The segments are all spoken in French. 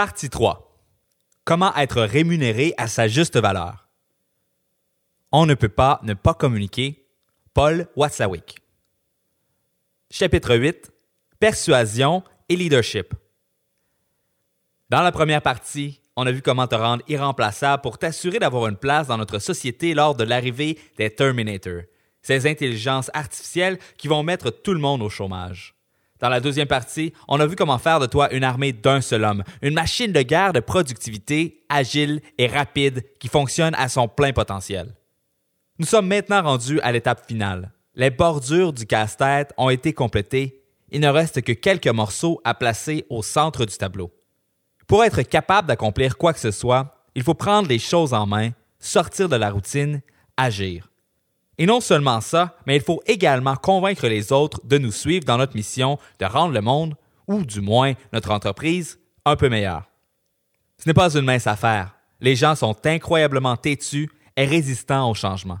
Partie 3. Comment être rémunéré à sa juste valeur? On ne peut pas ne pas communiquer. Paul Watzlawick. Chapitre 8. Persuasion et leadership. Dans la première partie, on a vu comment te rendre irremplaçable pour t'assurer d'avoir une place dans notre société lors de l'arrivée des Terminators, ces intelligences artificielles qui vont mettre tout le monde au chômage. Dans la deuxième partie, on a vu comment faire de toi une armée d'un seul homme, une machine de guerre de productivité, agile et rapide qui fonctionne à son plein potentiel. Nous sommes maintenant rendus à l'étape finale. Les bordures du casse-tête ont été complétées. Il ne reste que quelques morceaux à placer au centre du tableau. Pour être capable d'accomplir quoi que ce soit, il faut prendre les choses en main, sortir de la routine, agir. Et non seulement ça, mais il faut également convaincre les autres de nous suivre dans notre mission de rendre le monde, ou du moins notre entreprise, un peu meilleur. Ce n'est pas une mince affaire. Les gens sont incroyablement têtus et résistants au changement.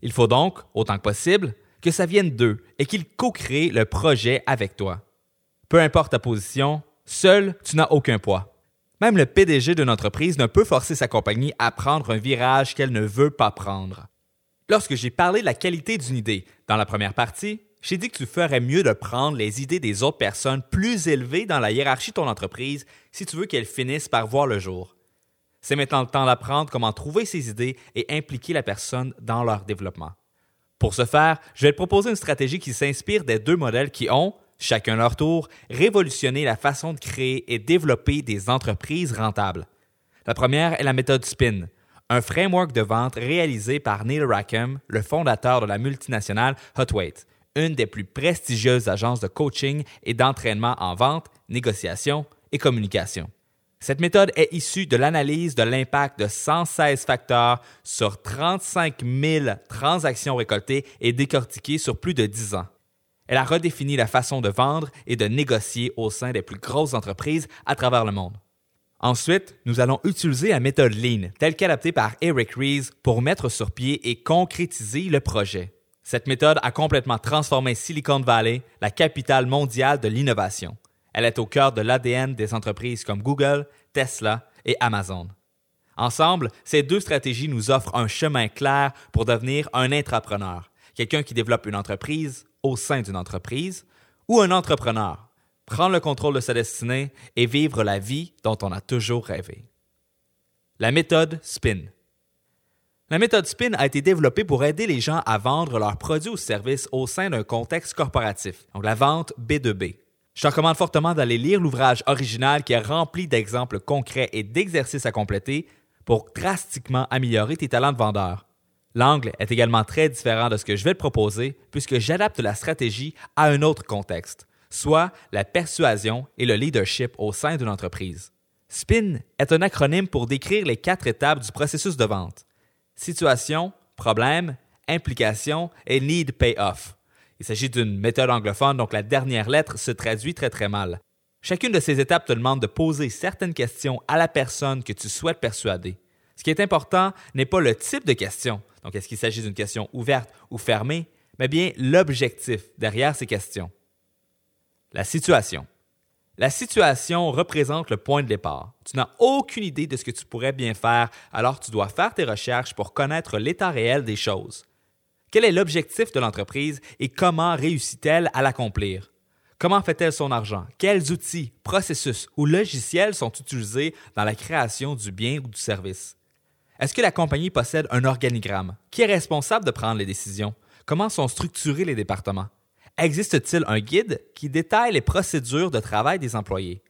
Il faut donc, autant que possible, que ça vienne d'eux et qu'ils co-créent le projet avec toi. Peu importe ta position, seul, tu n'as aucun poids. Même le PDG d'une entreprise ne peut forcer sa compagnie à prendre un virage qu'elle ne veut pas prendre. Lorsque j'ai parlé de la qualité d'une idée dans la première partie, j'ai dit que tu ferais mieux de prendre les idées des autres personnes plus élevées dans la hiérarchie de ton entreprise si tu veux qu'elles finissent par voir le jour. C'est maintenant le temps d'apprendre comment trouver ces idées et impliquer la personne dans leur développement. Pour ce faire, je vais te proposer une stratégie qui s'inspire des deux modèles qui ont, chacun leur tour, révolutionné la façon de créer et développer des entreprises rentables. La première est la méthode SPIN, un framework de vente réalisé par Neil Rackham, le fondateur de la multinationale Hotweight, une des plus prestigieuses agences de coaching et d'entraînement en vente, négociation et communication. Cette méthode est issue de l'analyse de l'impact de 116 facteurs sur 35 000 transactions récoltées et décortiquées sur plus de 10 ans. Elle a redéfini la façon de vendre et de négocier au sein des plus grosses entreprises à travers le monde. Ensuite, nous allons utiliser la méthode Lean, telle qu'adaptée par Eric Ries, pour mettre sur pied et concrétiser le projet. Cette méthode a complètement transformé Silicon Valley, la capitale mondiale de l'innovation. Elle est au cœur de l'ADN des entreprises comme Google, Tesla et Amazon. Ensemble, ces deux stratégies nous offrent un chemin clair pour devenir un intrapreneur, quelqu'un qui développe une entreprise au sein d'une entreprise, ou un entrepreneur, prendre le contrôle de sa destinée et vivre la vie dont on a toujours rêvé. La méthode SPIN. La méthode SPIN a été développée pour aider les gens à vendre leurs produits ou services au sein d'un contexte corporatif, donc la vente B2B. Je te recommande fortement d'aller lire l'ouvrage original qui est rempli d'exemples concrets et d'exercices à compléter pour drastiquement améliorer tes talents de vendeur. L'angle est également très différent de ce que je vais te proposer puisque j'adapte la stratégie à un autre contexte soit la persuasion et le leadership au sein d'une entreprise. SPIN est un acronyme pour décrire les quatre étapes du processus de vente. Situation, problème, implication et need payoff. Il s'agit d'une méthode anglophone, donc la dernière lettre se traduit très très mal. Chacune de ces étapes te demande de poser certaines questions à la personne que tu souhaites persuader. Ce qui est important n'est pas le type de question, donc est-ce qu'il s'agit d'une question ouverte ou fermée, mais bien l'objectif derrière ces questions. La situation. La situation représente le point de départ. Tu n'as aucune idée de ce que tu pourrais bien faire, alors tu dois faire tes recherches pour connaître l'état réel des choses. Quel est l'objectif de l'entreprise et comment réussit-elle à l'accomplir? Comment fait-elle son argent? Quels outils, processus ou logiciels sont utilisés dans la création du bien ou du service? Est-ce que la compagnie possède un organigramme? Qui est responsable de prendre les décisions? Comment sont structurés les départements? Existe-t-il un guide qui détaille les procédures de travail des employés?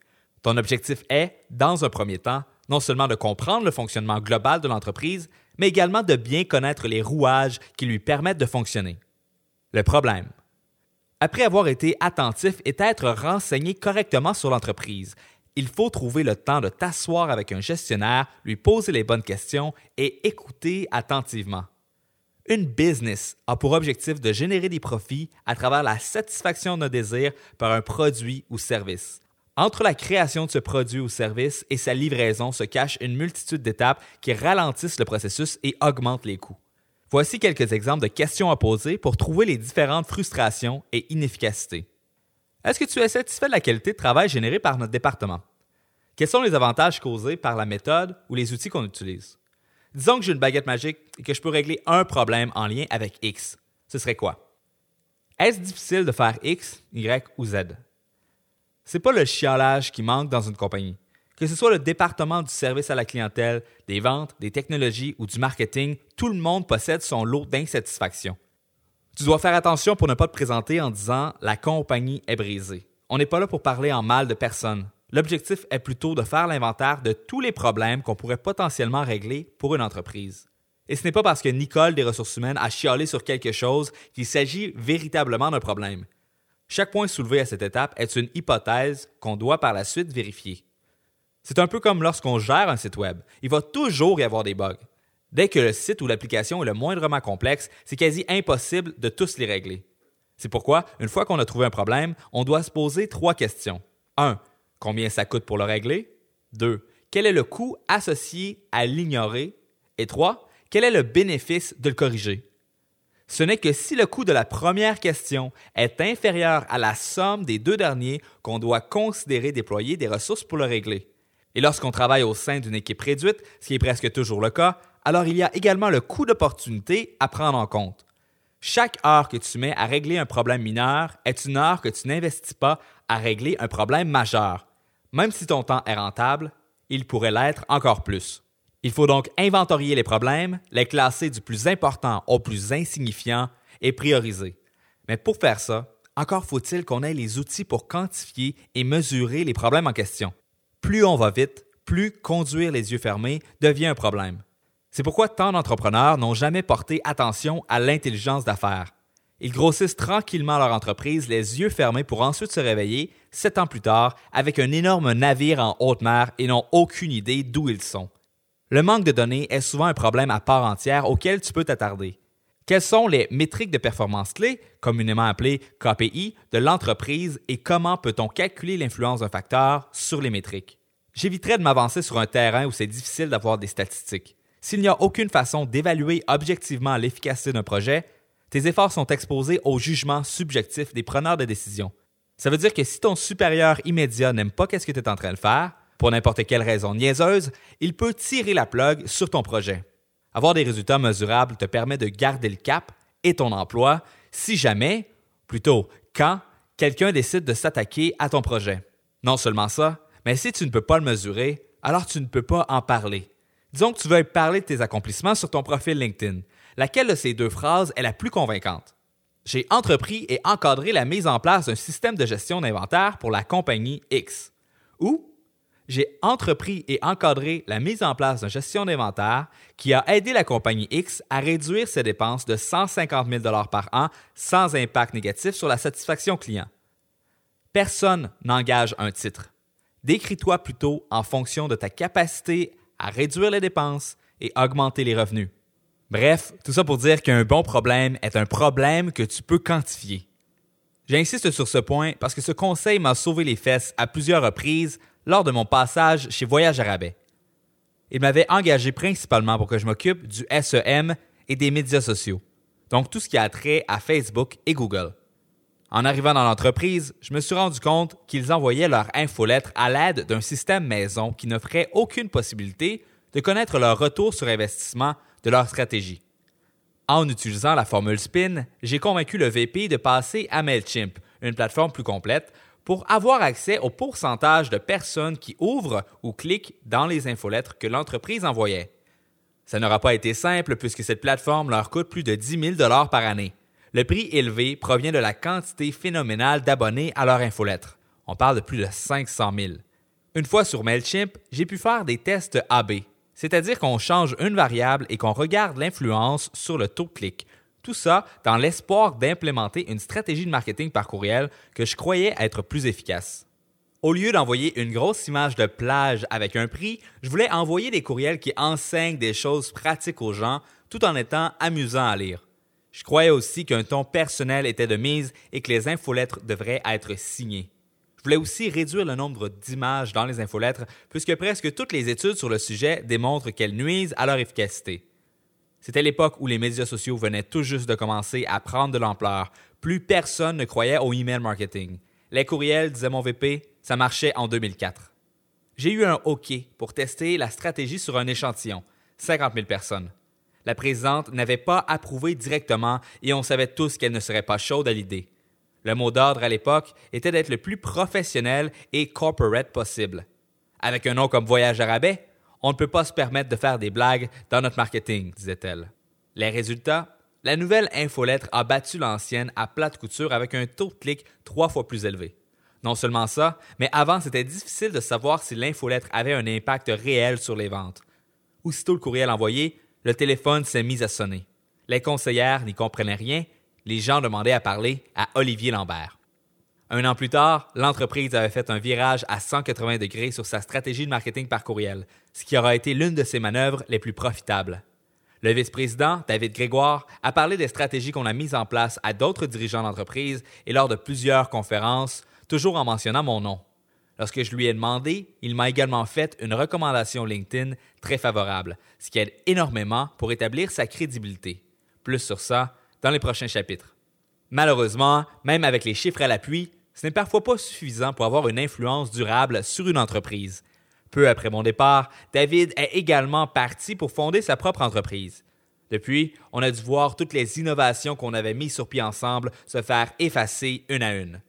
Ton objectif est, dans un premier temps, non seulement de comprendre le fonctionnement global de l'entreprise, mais également de bien connaître les rouages qui lui permettent de fonctionner. Le problème. Après avoir été attentif et être renseigné correctement sur l'entreprise, il faut trouver le temps de t'asseoir avec un gestionnaire, lui poser les bonnes questions et écouter attentivement. Une business a pour objectif de générer des profits à travers la satisfaction de nos désirs par un produit ou service. Entre la création de ce produit ou service et sa livraison se cache une multitude d'étapes qui ralentissent le processus et augmentent les coûts. Voici quelques exemples de questions à poser pour trouver les différentes frustrations et inefficacités. Est-ce que tu es satisfait de la qualité de travail générée par notre département? Quels sont les avantages causés par la méthode ou les outils qu'on utilise? Disons que j'ai une baguette magique et que je peux régler un problème en lien avec X. Ce serait quoi? Est-ce difficile de faire X, Y ou Z? C'est pas le chiolage qui manque dans une compagnie. Que ce soit le département du service à la clientèle, des ventes, des technologies ou du marketing, tout le monde possède son lot d'insatisfaction. Tu dois faire attention pour ne pas te présenter en disant la compagnie est brisée. On n'est pas là pour parler en mal de personne. L'objectif est plutôt de faire l'inventaire de tous les problèmes qu'on pourrait potentiellement régler pour une entreprise. Et ce n'est pas parce que Nicole des ressources humaines a chialé sur quelque chose qu'il s'agit véritablement d'un problème. Chaque point soulevé à cette étape est une hypothèse qu'on doit par la suite vérifier. C'est un peu comme lorsqu'on gère un site web. Il va toujours y avoir des bugs. Dès que le site ou l'application est le moindrement complexe, c'est quasi impossible de tous les régler. C'est pourquoi, une fois qu'on a trouvé un problème, on doit se poser trois questions. 1. Combien ça coûte pour le régler? 2. Quel est le coût associé à l'ignorer? Et 3. Quel est le bénéfice de le corriger? Ce n'est que si le coût de la première question est inférieur à la somme des deux derniers qu'on doit considérer déployer des ressources pour le régler. Et lorsqu'on travaille au sein d'une équipe réduite, ce qui est presque toujours le cas, alors il y a également le coût d'opportunité à prendre en compte. Chaque heure que tu mets à régler un problème mineur est une heure que tu n'investis pas à régler un problème majeur. Même si ton temps est rentable, il pourrait l'être encore plus. Il faut donc inventorier les problèmes, les classer du plus important au plus insignifiant et prioriser. Mais pour faire ça, encore faut-il qu'on ait les outils pour quantifier et mesurer les problèmes en question plus on va vite, plus conduire les yeux fermés devient un problème. C'est pourquoi tant d'entrepreneurs n'ont jamais porté attention à l'intelligence d'affaires. Ils grossissent tranquillement leur entreprise les yeux fermés pour ensuite se réveiller, sept ans plus tard, avec un énorme navire en haute mer et n'ont aucune idée d'où ils sont. Le manque de données est souvent un problème à part entière auquel tu peux t'attarder. Quelles sont les métriques de performance clés, communément appelées KPI, de l'entreprise et comment peut-on calculer l'influence d'un facteur sur les métriques? J'éviterais de m'avancer sur un terrain où c'est difficile d'avoir des statistiques. S'il n'y a aucune façon d'évaluer objectivement l'efficacité d'un projet, tes efforts sont exposés au jugement subjectif des preneurs de décision. Ça veut dire que si ton supérieur immédiat n'aime pas ce que tu es en train de faire, pour n'importe quelle raison niaiseuse, il peut tirer la plug sur ton projet. Avoir des résultats mesurables te permet de garder le cap et ton emploi si jamais, plutôt quand, quelqu'un décide de s'attaquer à ton projet. Non seulement ça, mais si tu ne peux pas le mesurer, alors tu ne peux pas en parler. Disons que tu veux parler de tes accomplissements sur ton profil LinkedIn. Laquelle de ces deux phrases est la plus convaincante? J'ai entrepris et encadré la mise en place d'un système de gestion d'inventaire pour la compagnie X. Ou j'ai entrepris et encadré la mise en place d'une gestion d'inventaire qui a aidé la compagnie X à réduire ses dépenses de 150 000 par an sans impact négatif sur la satisfaction client. Personne n'engage un titre. Décris-toi plutôt en fonction de ta capacité à réduire les dépenses et augmenter les revenus. Bref, tout ça pour dire qu'un bon problème est un problème que tu peux quantifier. J'insiste sur ce point parce que ce conseil m'a sauvé les fesses à plusieurs reprises lors de mon passage chez Voyage Arabais. Il m'avait engagé principalement pour que je m'occupe du SEM et des médias sociaux, donc tout ce qui a trait à Facebook et Google. En arrivant dans l'entreprise, je me suis rendu compte qu'ils envoyaient leur infolettre à l'aide d'un système maison qui n'offrait aucune possibilité de connaître leur retour sur investissement de leur stratégie. En utilisant la formule SPIN, j'ai convaincu le VP de passer à MailChimp, une plateforme plus complète, pour avoir accès au pourcentage de personnes qui ouvrent ou cliquent dans les infolettres que l'entreprise envoyait. Ça n'aura pas été simple puisque cette plateforme leur coûte plus de 10 000 par année. Le prix élevé provient de la quantité phénoménale d'abonnés à leur infolettre. On parle de plus de 500 000. Une fois sur MailChimp, j'ai pu faire des tests AB, c'est-à-dire qu'on change une variable et qu'on regarde l'influence sur le taux de clic, tout ça dans l'espoir d'implémenter une stratégie de marketing par courriel que je croyais être plus efficace. Au lieu d'envoyer une grosse image de plage avec un prix, je voulais envoyer des courriels qui enseignent des choses pratiques aux gens tout en étant amusants à lire. Je croyais aussi qu'un ton personnel était de mise et que les infolettres devraient être signées. Je voulais aussi réduire le nombre d'images dans les infolettres puisque presque toutes les études sur le sujet démontrent qu'elles nuisent à leur efficacité. C'était l'époque où les médias sociaux venaient tout juste de commencer à prendre de l'ampleur. Plus personne ne croyait au email marketing. Les courriels, disait mon VP, ça marchait en 2004. J'ai eu un OK pour tester la stratégie sur un échantillon, 50 000 personnes. La présidente n'avait pas approuvé directement et on savait tous qu'elle ne serait pas chaude à l'idée. Le mot d'ordre à l'époque était d'être le plus professionnel et corporate possible. Avec un nom comme Voyage à on ne peut pas se permettre de faire des blagues dans notre marketing, disait-elle. Les résultats? La nouvelle infolettre a battu l'ancienne à plate couture avec un taux de clic trois fois plus élevé. Non seulement ça, mais avant c'était difficile de savoir si l'infolettre avait un impact réel sur les ventes. Aussitôt le courriel envoyé, le téléphone s'est mis à sonner. Les conseillères n'y comprenaient rien les gens demandaient à parler à Olivier Lambert. Un an plus tard, l'entreprise avait fait un virage à 180 degrés sur sa stratégie de marketing par courriel, ce qui aura été l'une de ses manœuvres les plus profitables. Le vice-président, David Grégoire, a parlé des stratégies qu'on a mises en place à d'autres dirigeants d'entreprise et lors de plusieurs conférences, toujours en mentionnant mon nom. Lorsque je lui ai demandé, il m'a également fait une recommandation LinkedIn très favorable, ce qui aide énormément pour établir sa crédibilité. Plus sur ça, dans les prochains chapitres. Malheureusement, même avec les chiffres à l'appui, ce n'est parfois pas suffisant pour avoir une influence durable sur une entreprise. Peu après mon départ, David est également parti pour fonder sa propre entreprise. Depuis, on a dû voir toutes les innovations qu'on avait mises sur pied ensemble se faire effacer une à une.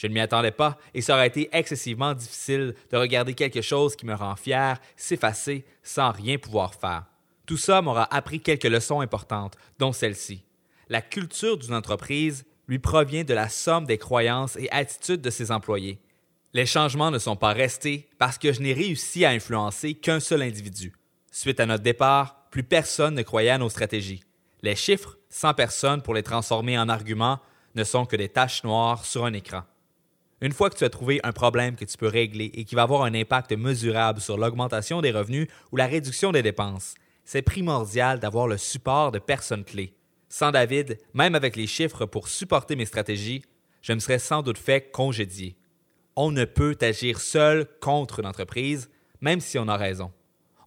Je ne m'y attendais pas et ça aurait été excessivement difficile de regarder quelque chose qui me rend fier s'effacer sans rien pouvoir faire. Tout ça m'aura appris quelques leçons importantes, dont celle-ci la culture d'une entreprise lui provient de la somme des croyances et attitudes de ses employés. Les changements ne sont pas restés parce que je n'ai réussi à influencer qu'un seul individu. Suite à notre départ, plus personne ne croyait à nos stratégies. Les chiffres, sans personne pour les transformer en arguments, ne sont que des taches noires sur un écran. Une fois que tu as trouvé un problème que tu peux régler et qui va avoir un impact mesurable sur l'augmentation des revenus ou la réduction des dépenses, c'est primordial d'avoir le support de personnes clés. Sans David, même avec les chiffres pour supporter mes stratégies, je me serais sans doute fait congédier. On ne peut agir seul contre une entreprise, même si on a raison.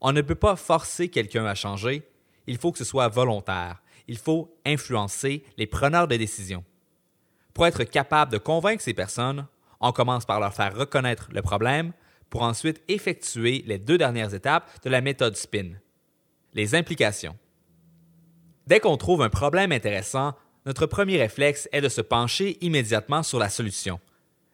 On ne peut pas forcer quelqu'un à changer, il faut que ce soit volontaire. Il faut influencer les preneurs de décision. Pour être capable de convaincre ces personnes, on commence par leur faire reconnaître le problème pour ensuite effectuer les deux dernières étapes de la méthode SPIN. Les implications. Dès qu'on trouve un problème intéressant, notre premier réflexe est de se pencher immédiatement sur la solution.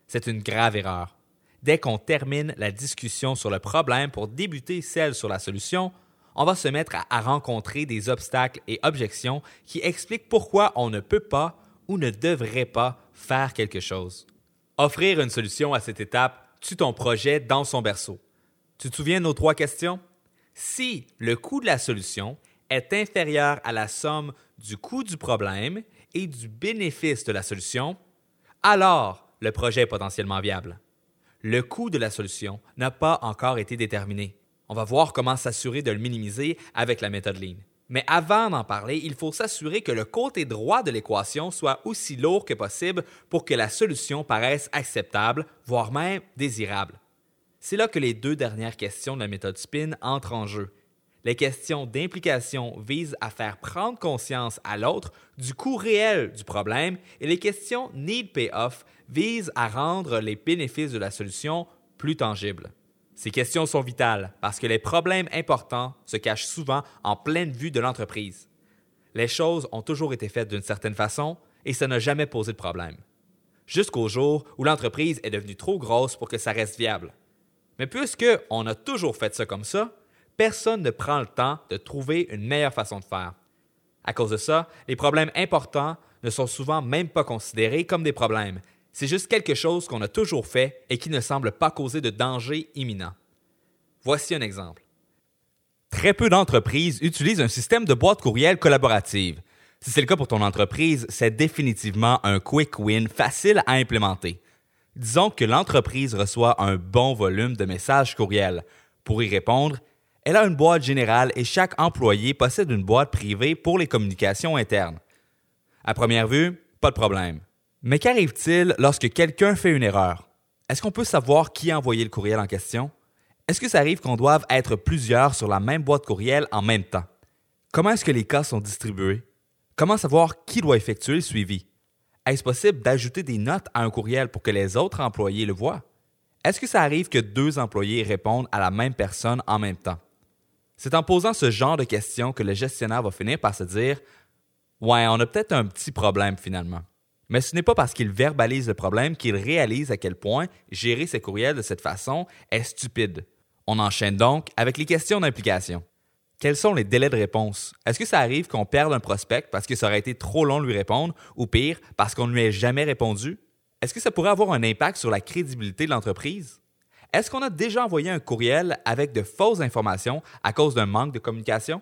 C'est une grave erreur. Dès qu'on termine la discussion sur le problème pour débuter celle sur la solution, on va se mettre à, rencontrer des obstacles et objections qui expliquent pourquoi on ne peut pas ou ne devrait pas faire quelque chose. Offrir une solution à cette étape tue ton projet dans son berceau. Tu te souviens de nos trois questions? Si le coût de la solution est inférieur à la somme du coût du problème et du bénéfice de la solution, alors le projet est potentiellement viable. Le coût de la solution n'a pas encore été déterminé. On va voir comment s'assurer de le minimiser avec la méthode Lean. Mais avant d'en parler, il faut s'assurer que le côté droit de l'équation soit aussi lourd que possible pour que la solution paraisse acceptable, voire même désirable. C'est là que les deux dernières questions de la méthode SPIN entrent en jeu les questions d'implication visent à faire prendre conscience à l'autre du coût réel du problème et les questions need payoff visent à rendre les bénéfices de la solution plus tangibles. Ces questions sont vitales parce que les problèmes importants se cachent souvent en pleine vue de l'entreprise. Les choses ont toujours été faites d'une certaine façon et ça n'a jamais posé de problème. Jusqu'au jour où l'entreprise est devenue trop grosse pour que ça reste viable. Mais puisque on a toujours fait ça comme ça, personne ne prend le temps de trouver une meilleure façon de faire. À cause de ça, les problèmes importants ne sont souvent même pas considérés comme des problèmes. C'est juste quelque chose qu'on a toujours fait et qui ne semble pas causer de danger imminent. Voici un exemple. Très peu d'entreprises utilisent un système de boîte courriel collaborative. Si c'est le cas pour ton entreprise, c'est définitivement un quick win facile à implémenter. Disons que l'entreprise reçoit un bon volume de messages courriels. Pour y répondre, elle a une boîte générale et chaque employé possède une boîte privée pour les communications internes. À première vue, pas de problème. Mais qu'arrive-t-il lorsque quelqu'un fait une erreur? Est-ce qu'on peut savoir qui a envoyé le courriel en question? Est-ce que ça arrive qu'on doive être plusieurs sur la même boîte courriel en même temps? Comment est-ce que les cas sont distribués? Comment savoir qui doit effectuer le suivi? Est-ce possible d'ajouter des notes à un courriel pour que les autres employés le voient? Est-ce que ça arrive que deux employés répondent à la même personne en même temps? C'est en posant ce genre de questions que le gestionnaire va finir par se dire Ouais, on a peut-être un petit problème finalement. Mais ce n'est pas parce qu'il verbalise le problème qu'il réalise à quel point gérer ses courriels de cette façon est stupide. On enchaîne donc avec les questions d'implication. Quels sont les délais de réponse? Est-ce que ça arrive qu'on perde un prospect parce que ça aurait été trop long de lui répondre ou pire, parce qu'on ne lui ait jamais répondu? Est-ce que ça pourrait avoir un impact sur la crédibilité de l'entreprise? Est-ce qu'on a déjà envoyé un courriel avec de fausses informations à cause d'un manque de communication?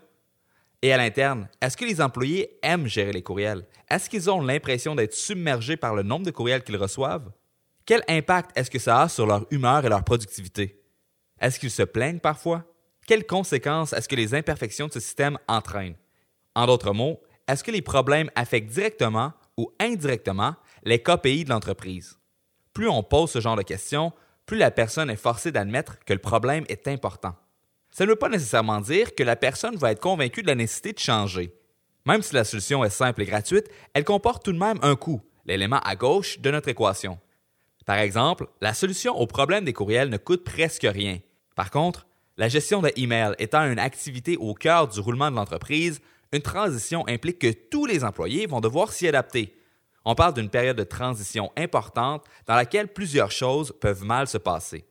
Et à l'interne, est-ce que les employés aiment gérer les courriels? Est-ce qu'ils ont l'impression d'être submergés par le nombre de courriels qu'ils reçoivent? Quel impact est-ce que ça a sur leur humeur et leur productivité? Est-ce qu'ils se plaignent parfois? Quelles conséquences est-ce que les imperfections de ce système entraînent? En d'autres mots, est-ce que les problèmes affectent directement ou indirectement les KPI de l'entreprise? Plus on pose ce genre de questions, plus la personne est forcée d'admettre que le problème est important. Ça ne veut pas nécessairement dire que la personne va être convaincue de la nécessité de changer. Même si la solution est simple et gratuite, elle comporte tout de même un coût, l'élément à gauche de notre équation. Par exemple, la solution au problème des courriels ne coûte presque rien. Par contre, la gestion de email étant une activité au cœur du roulement de l'entreprise, une transition implique que tous les employés vont devoir s'y adapter. On parle d'une période de transition importante dans laquelle plusieurs choses peuvent mal se passer.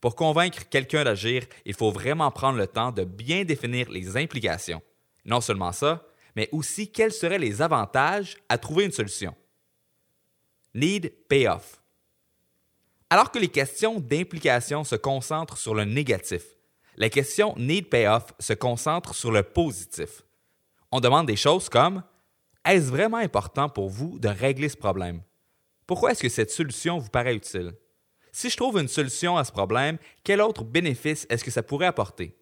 Pour convaincre quelqu'un d'agir, il faut vraiment prendre le temps de bien définir les implications. Non seulement ça, mais aussi quels seraient les avantages à trouver une solution. Need payoff. Alors que les questions d'implication se concentrent sur le négatif, les questions need payoff se concentrent sur le positif. On demande des choses comme Est-ce vraiment important pour vous de régler ce problème? Pourquoi est-ce que cette solution vous paraît utile? Si je trouve une solution à ce problème, quel autre bénéfice est-ce que ça pourrait apporter?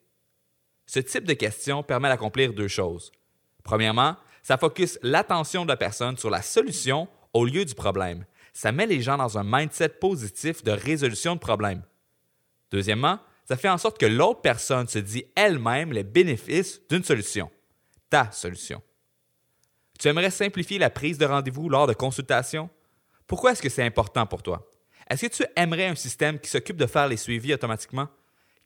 Ce type de question permet d'accomplir deux choses. Premièrement, ça focus l'attention de la personne sur la solution au lieu du problème. Ça met les gens dans un mindset positif de résolution de problème. Deuxièmement, ça fait en sorte que l'autre personne se dit elle-même les bénéfices d'une solution, ta solution. Tu aimerais simplifier la prise de rendez-vous lors de consultations? Pourquoi est-ce que c'est important pour toi? Est-ce que tu aimerais un système qui s'occupe de faire les suivis automatiquement?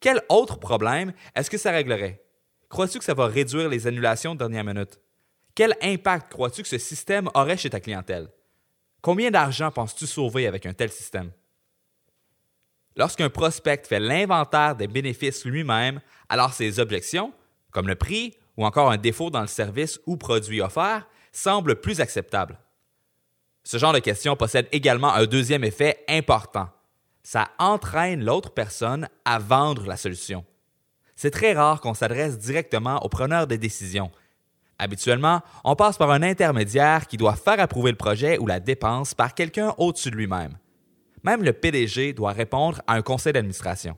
Quel autre problème est-ce que ça réglerait? Crois-tu que ça va réduire les annulations de dernière minute? Quel impact crois-tu que ce système aurait chez ta clientèle? Combien d'argent penses-tu sauver avec un tel système? Lorsqu'un prospect fait l'inventaire des bénéfices lui-même, alors ses objections, comme le prix ou encore un défaut dans le service ou produit offert, semblent plus acceptables. Ce genre de question possède également un deuxième effet important. Ça entraîne l'autre personne à vendre la solution. C'est très rare qu'on s'adresse directement au preneur des décisions. Habituellement, on passe par un intermédiaire qui doit faire approuver le projet ou la dépense par quelqu'un au-dessus de lui-même. Même le PDG doit répondre à un conseil d'administration.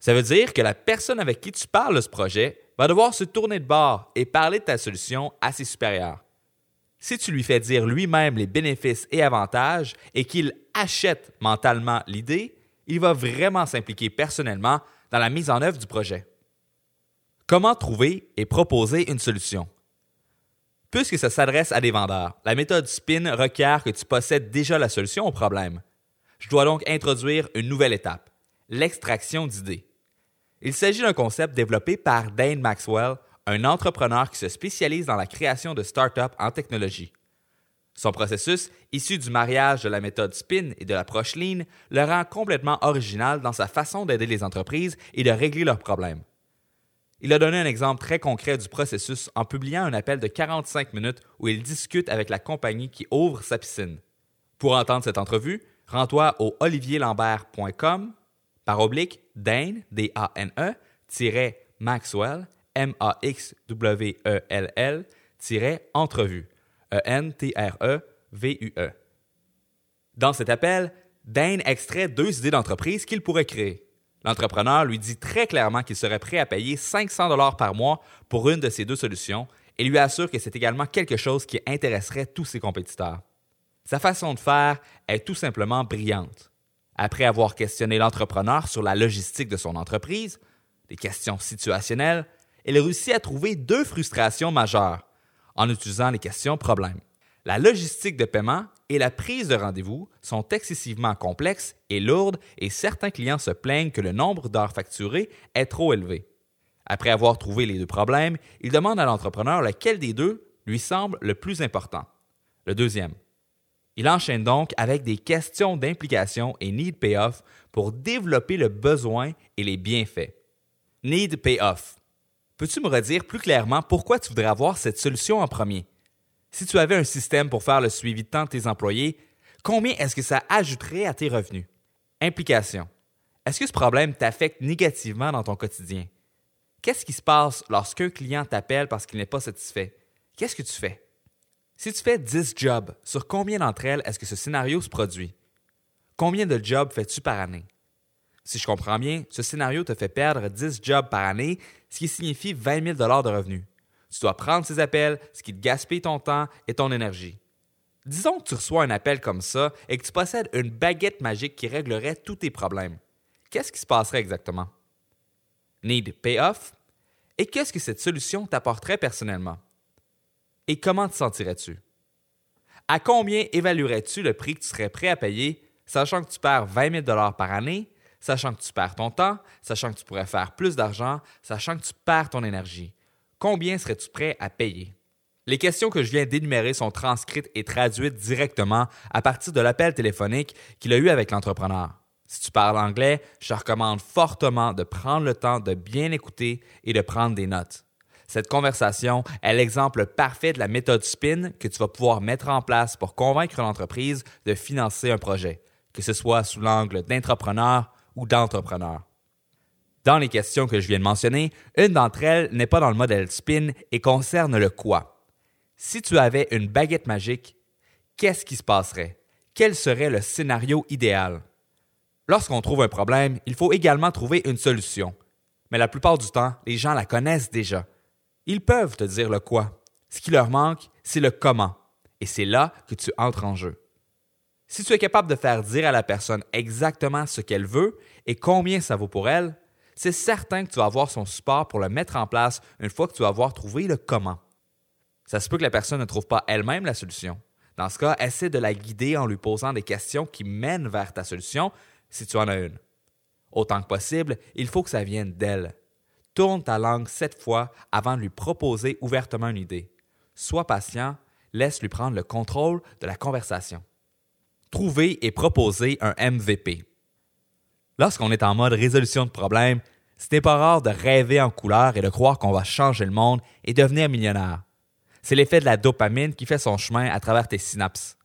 Ça veut dire que la personne avec qui tu parles de ce projet va devoir se tourner de bord et parler de ta solution à ses supérieurs. Si tu lui fais dire lui-même les bénéfices et avantages et qu'il achète mentalement l'idée, il va vraiment s'impliquer personnellement dans la mise en œuvre du projet. Comment trouver et proposer une solution? Puisque ça s'adresse à des vendeurs, la méthode SPIN requiert que tu possèdes déjà la solution au problème. Je dois donc introduire une nouvelle étape, l'extraction d'idées. Il s'agit d'un concept développé par Dane Maxwell un entrepreneur qui se spécialise dans la création de start-up en technologie. Son processus, issu du mariage de la méthode SPIN et de l'approche Lean, le rend complètement original dans sa façon d'aider les entreprises et de régler leurs problèmes. Il a donné un exemple très concret du processus en publiant un appel de 45 minutes où il discute avec la compagnie qui ouvre sa piscine. Pour entendre cette entrevue, rends-toi au olivierlambert.com par oblique Dane, D-A-N-E, Maxwell, M-A-X-W-E-L-L, entrevue, E-N-T-R-E-V-U-E. Dans cet appel, Dane extrait deux idées d'entreprise qu'il pourrait créer. L'entrepreneur lui dit très clairement qu'il serait prêt à payer 500 dollars par mois pour une de ces deux solutions et lui assure que c'est également quelque chose qui intéresserait tous ses compétiteurs. Sa façon de faire est tout simplement brillante. Après avoir questionné l'entrepreneur sur la logistique de son entreprise, des questions situationnelles, elle réussit à trouver deux frustrations majeures en utilisant les questions problèmes. La logistique de paiement et la prise de rendez-vous sont excessivement complexes et lourdes et certains clients se plaignent que le nombre d'heures facturées est trop élevé. Après avoir trouvé les deux problèmes, ils demandent à l'entrepreneur lequel des deux lui semble le plus important. Le deuxième. Il enchaîne donc avec des questions d'implication et need payoff pour développer le besoin et les bienfaits. Need payoff. Peux-tu me redire plus clairement pourquoi tu voudrais avoir cette solution en premier? Si tu avais un système pour faire le suivi de temps de tes employés, combien est-ce que ça ajouterait à tes revenus? Implication. Est-ce que ce problème t'affecte négativement dans ton quotidien? Qu'est-ce qui se passe lorsqu'un client t'appelle parce qu'il n'est pas satisfait? Qu'est-ce que tu fais? Si tu fais 10 jobs, sur combien d'entre elles est-ce que ce scénario se produit? Combien de jobs fais-tu par année? Si je comprends bien, ce scénario te fait perdre 10 jobs par année, ce qui signifie 20 000 de revenus. Tu dois prendre ces appels, ce qui te gaspille ton temps et ton énergie. Disons que tu reçois un appel comme ça et que tu possèdes une baguette magique qui réglerait tous tes problèmes. Qu'est-ce qui se passerait exactement? Need payoff? Et qu'est-ce que cette solution t'apporterait personnellement? Et comment te sentirais-tu? À combien évaluerais-tu le prix que tu serais prêt à payer, sachant que tu perds 20 000 par année, sachant que tu perds ton temps, sachant que tu pourrais faire plus d'argent, sachant que tu perds ton énergie? Combien serais-tu prêt à payer? Les questions que je viens d'énumérer sont transcrites et traduites directement à partir de l'appel téléphonique qu'il a eu avec l'entrepreneur. Si tu parles anglais, je te recommande fortement de prendre le temps de bien écouter et de prendre des notes. Cette conversation est l'exemple parfait de la méthode SPIN que tu vas pouvoir mettre en place pour convaincre l'entreprise de financer un projet, que ce soit sous l'angle d'entrepreneur ou d'entrepreneur. Dans les questions que je viens de mentionner, une d'entre elles n'est pas dans le modèle SPIN et concerne le quoi. Si tu avais une baguette magique, qu'est-ce qui se passerait? Quel serait le scénario idéal? Lorsqu'on trouve un problème, il faut également trouver une solution. Mais la plupart du temps, les gens la connaissent déjà. Ils peuvent te dire le quoi. Ce qui leur manque, c'est le comment. Et c'est là que tu entres en jeu. Si tu es capable de faire dire à la personne exactement ce qu'elle veut et combien ça vaut pour elle, c'est certain que tu vas avoir son support pour le mettre en place une fois que tu vas avoir trouvé le comment. Ça se peut que la personne ne trouve pas elle-même la solution. Dans ce cas, essaie de la guider en lui posant des questions qui mènent vers ta solution si tu en as une. Autant que possible, il faut que ça vienne d'elle. Tourne ta langue sept fois avant de lui proposer ouvertement une idée. Sois patient, laisse-lui prendre le contrôle de la conversation. Trouver et proposer un MVP. Lorsqu'on est en mode résolution de problèmes, ce n'est pas rare de rêver en couleur et de croire qu'on va changer le monde et devenir millionnaire. C'est l'effet de la dopamine qui fait son chemin à travers tes synapses.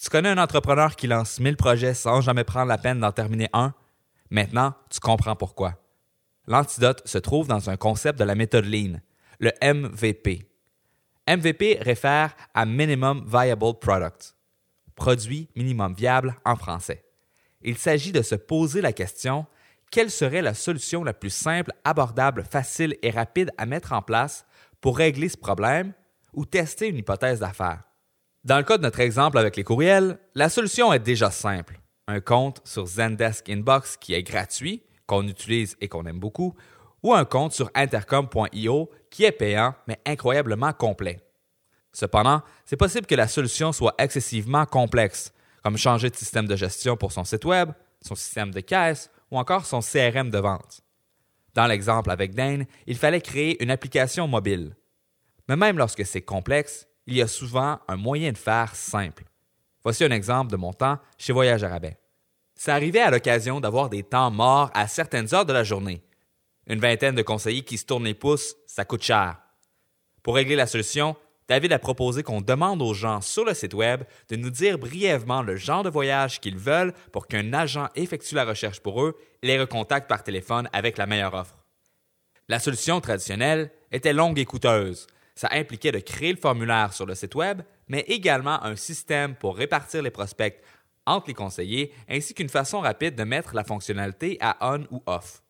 Tu connais un entrepreneur qui lance 1000 projets sans jamais prendre la peine d'en terminer un? Maintenant, tu comprends pourquoi. L'antidote se trouve dans un concept de la méthode Lean, le MVP. MVP réfère à Minimum Viable Product, produit minimum viable en français. Il s'agit de se poser la question quelle serait la solution la plus simple, abordable, facile et rapide à mettre en place pour régler ce problème ou tester une hypothèse d'affaires. Dans le cas de notre exemple avec les courriels, la solution est déjà simple. Un compte sur Zendesk Inbox qui est gratuit, qu'on utilise et qu'on aime beaucoup, ou un compte sur intercom.io qui est payant mais incroyablement complet. Cependant, c'est possible que la solution soit excessivement complexe, comme changer de système de gestion pour son site web, son système de caisse ou encore son CRM de vente. Dans l'exemple avec Dane, il fallait créer une application mobile. Mais même lorsque c'est complexe, il y a souvent un moyen de faire simple. Voici un exemple de mon temps chez Voyage Arabais. Ça arrivait à l'occasion d'avoir des temps morts à certaines heures de la journée. Une vingtaine de conseillers qui se tournent les pouces, ça coûte cher. Pour régler la solution, David a proposé qu'on demande aux gens sur le site Web de nous dire brièvement le genre de voyage qu'ils veulent pour qu'un agent effectue la recherche pour eux et les recontacte par téléphone avec la meilleure offre. La solution traditionnelle était longue et coûteuse, ça impliquait de créer le formulaire sur le site Web, mais également un système pour répartir les prospects entre les conseillers, ainsi qu'une façon rapide de mettre la fonctionnalité à on ou off.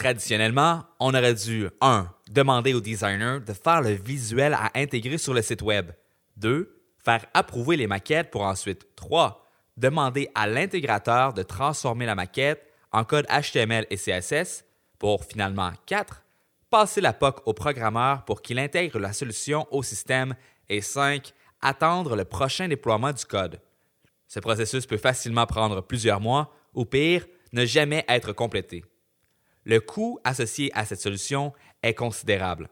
Traditionnellement, on aurait dû 1. Demander au designer de faire le visuel à intégrer sur le site Web. 2. Faire approuver les maquettes pour ensuite 3. Demander à l'intégrateur de transformer la maquette en code HTML et CSS pour finalement 4 passer la POC au programmeur pour qu'il intègre la solution au système et 5. attendre le prochain déploiement du code. Ce processus peut facilement prendre plusieurs mois ou pire, ne jamais être complété. Le coût associé à cette solution est considérable.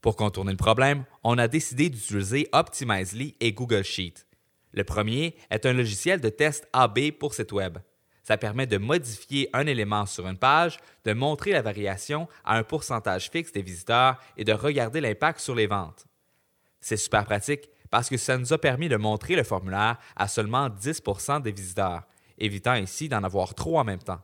Pour contourner le problème, on a décidé d'utiliser Optimizely et Google Sheet. Le premier est un logiciel de test AB pour site web. Ça permet de modifier un élément sur une page, de montrer la variation à un pourcentage fixe des visiteurs et de regarder l'impact sur les ventes. C'est super pratique parce que ça nous a permis de montrer le formulaire à seulement 10% des visiteurs, évitant ainsi d'en avoir trop en même temps.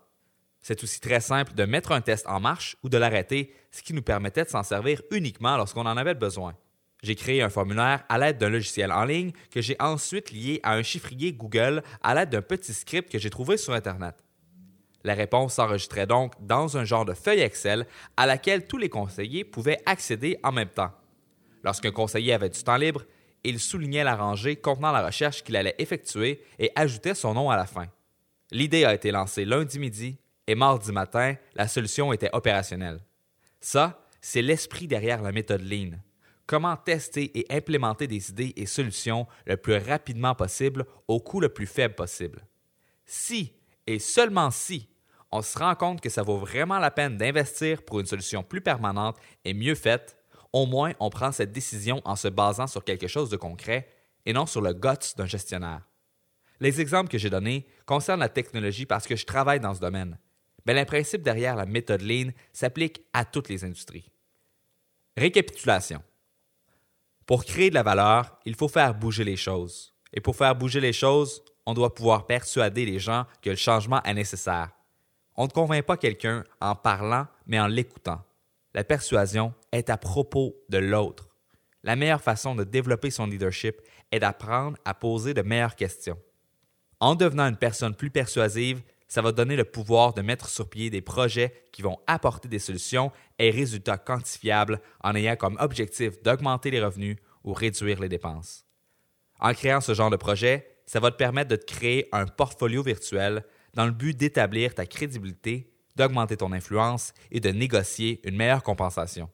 C'est aussi très simple de mettre un test en marche ou de l'arrêter, ce qui nous permettait de s'en servir uniquement lorsqu'on en avait besoin. J'ai créé un formulaire à l'aide d'un logiciel en ligne que j'ai ensuite lié à un chiffrier Google à l'aide d'un petit script que j'ai trouvé sur Internet. La réponse s'enregistrait donc dans un genre de feuille Excel à laquelle tous les conseillers pouvaient accéder en même temps. Lorsqu'un conseiller avait du temps libre, il soulignait la rangée contenant la recherche qu'il allait effectuer et ajoutait son nom à la fin. L'idée a été lancée lundi midi et mardi matin, la solution était opérationnelle. Ça, c'est l'esprit derrière la méthode Lean comment tester et implémenter des idées et solutions le plus rapidement possible au coût le plus faible possible. Si, et seulement si, on se rend compte que ça vaut vraiment la peine d'investir pour une solution plus permanente et mieux faite, au moins on prend cette décision en se basant sur quelque chose de concret et non sur le guts d'un gestionnaire. Les exemples que j'ai donnés concernent la technologie parce que je travaille dans ce domaine, mais le principe derrière la méthode Lean s'applique à toutes les industries. Récapitulation. Pour créer de la valeur, il faut faire bouger les choses. Et pour faire bouger les choses, on doit pouvoir persuader les gens que le changement est nécessaire. On ne convainc pas quelqu'un en parlant, mais en l'écoutant. La persuasion est à propos de l'autre. La meilleure façon de développer son leadership est d'apprendre à poser de meilleures questions. En devenant une personne plus persuasive, ça va donner le pouvoir de mettre sur pied des projets qui vont apporter des solutions et résultats quantifiables en ayant comme objectif d'augmenter les revenus ou réduire les dépenses. En créant ce genre de projet, ça va te permettre de créer un portfolio virtuel dans le but d'établir ta crédibilité, d'augmenter ton influence et de négocier une meilleure compensation.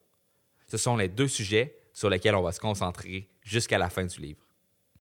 Ce sont les deux sujets sur lesquels on va se concentrer jusqu'à la fin du livre.